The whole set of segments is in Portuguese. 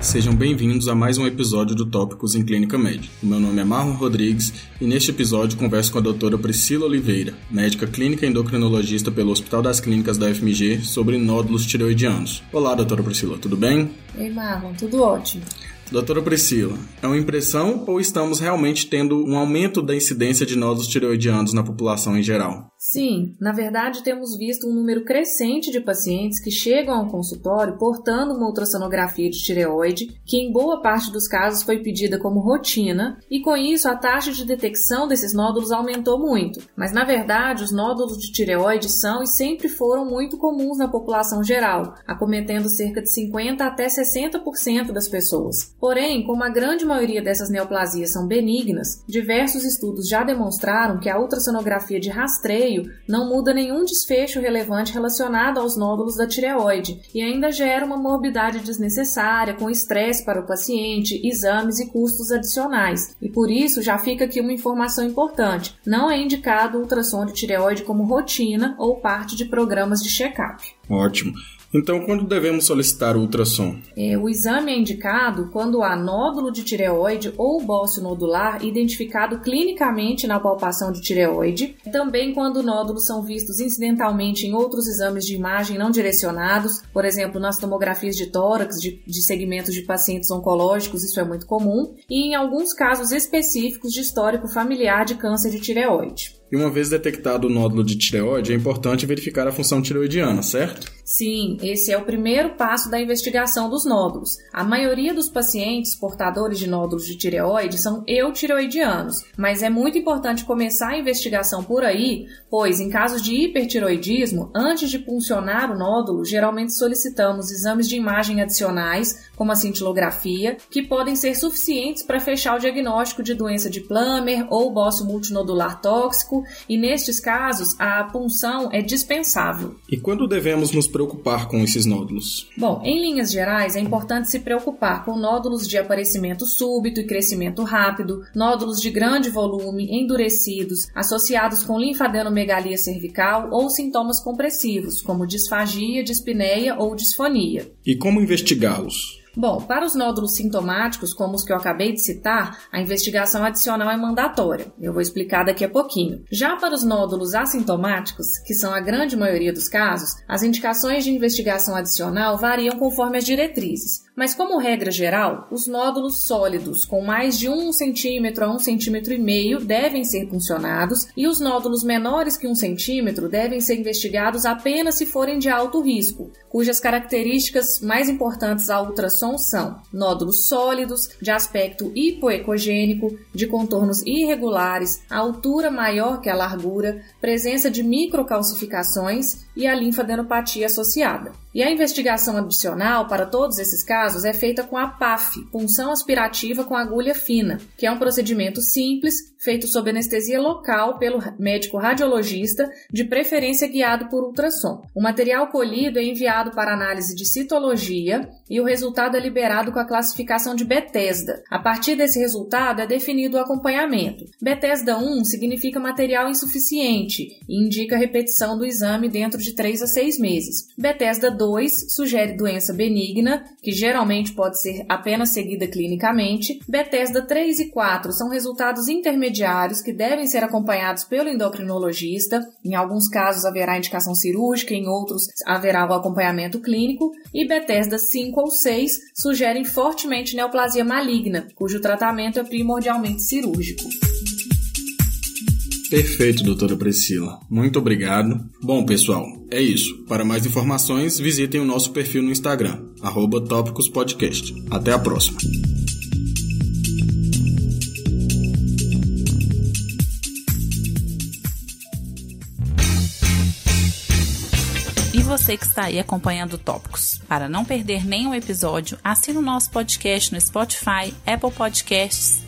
sejam bem-vindos a mais um episódio do Tópicos em Clínica Médica. O meu nome é Marlon Rodrigues e neste episódio converso com a doutora Priscila Oliveira, médica clínica endocrinologista pelo Hospital das Clínicas da FMG, sobre nódulos tireoidianos. Olá, doutora Priscila, tudo bem? Ei, Marlon, tudo ótimo. Doutora Priscila, é uma impressão ou estamos realmente tendo um aumento da incidência de nódulos tireoidianos na população em geral? Sim, na verdade temos visto um número crescente de pacientes que chegam ao consultório portando uma ultrassonografia de tireoide, que em boa parte dos casos foi pedida como rotina, e com isso a taxa de detecção desses nódulos aumentou muito. Mas na verdade, os nódulos de tireoide são e sempre foram muito comuns na população geral, acometendo cerca de 50 até 60% das pessoas. Porém, como a grande maioria dessas neoplasias são benignas, diversos estudos já demonstraram que a ultrassonografia de rastreio não muda nenhum desfecho relevante relacionado aos nódulos da tireoide e ainda gera uma morbidade desnecessária, com estresse para o paciente, exames e custos adicionais. E por isso já fica aqui uma informação importante: não é indicado ultrassom de tireoide como rotina ou parte de programas de check-up. Ótimo. Então, quando devemos solicitar o ultrassom? É, o exame é indicado quando há nódulo de tireoide ou bócio nodular identificado clinicamente na palpação de tireoide, também quando nódulos são vistos incidentalmente em outros exames de imagem não direcionados, por exemplo, nas tomografias de tórax de, de segmentos de pacientes oncológicos, isso é muito comum, e em alguns casos específicos de histórico familiar de câncer de tireoide. E uma vez detectado o nódulo de tireoide, é importante verificar a função tireoidiana, certo? Sim, esse é o primeiro passo da investigação dos nódulos. A maioria dos pacientes portadores de nódulos de tireoide são eutireoidianos, mas é muito importante começar a investigação por aí, pois em casos de hipertiroidismo, antes de puncionar o nódulo, geralmente solicitamos exames de imagem adicionais, como a cintilografia, que podem ser suficientes para fechar o diagnóstico de doença de Plummer ou bócio multinodular tóxico e nestes casos a punção é dispensável. E quando devemos nos preocupar com esses nódulos? Bom, em linhas gerais é importante se preocupar com nódulos de aparecimento súbito e crescimento rápido, nódulos de grande volume, endurecidos, associados com linfadenomegalia cervical ou sintomas compressivos, como disfagia, dispneia ou disfonia. E como investigá-los? Bom, para os nódulos sintomáticos, como os que eu acabei de citar, a investigação adicional é mandatória. Eu vou explicar daqui a pouquinho. Já para os nódulos assintomáticos, que são a grande maioria dos casos, as indicações de investigação adicional variam conforme as diretrizes. Mas, como regra geral, os nódulos sólidos com mais de 1 centímetro a 1 centímetro e meio devem ser puncionados e os nódulos menores que 1 centímetro devem ser investigados apenas se forem de alto risco, cujas características mais importantes ao ultrassom são nódulos sólidos, de aspecto hipoecogênico, de contornos irregulares, altura maior que a largura, presença de microcalcificações e a linfadenopatia associada. E a investigação adicional para todos esses casos é feita com a PAF, punção aspirativa com agulha fina, que é um procedimento simples, feito sob anestesia local pelo médico radiologista, de preferência guiado por ultrassom. O material colhido é enviado para análise de citologia e o resultado é liberado com a classificação de Bethesda. A partir desse resultado é definido o acompanhamento. Bethesda 1 significa material insuficiente e indica repetição do exame dentro de 3 a 6 meses. Bethesda 2 2 sugere doença benigna, que geralmente pode ser apenas seguida clinicamente. Bethesda 3 e 4 são resultados intermediários que devem ser acompanhados pelo endocrinologista. Em alguns casos haverá indicação cirúrgica, em outros haverá o acompanhamento clínico. E Bethesda 5 ou 6 sugerem fortemente neoplasia maligna, cujo tratamento é primordialmente cirúrgico. Perfeito, doutora Priscila. Muito obrigado. Bom, pessoal, é isso. Para mais informações, visitem o nosso perfil no Instagram, tópicospodcast. Até a próxima. E você que está aí acompanhando Tópicos. Para não perder nenhum episódio, assine o nosso podcast no Spotify, Apple Podcasts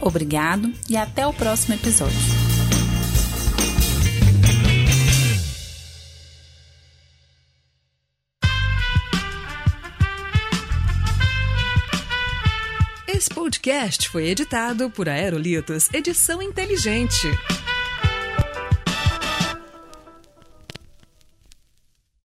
Obrigado e até o próximo episódio. Esse podcast foi editado por Aerolitos Edição Inteligente.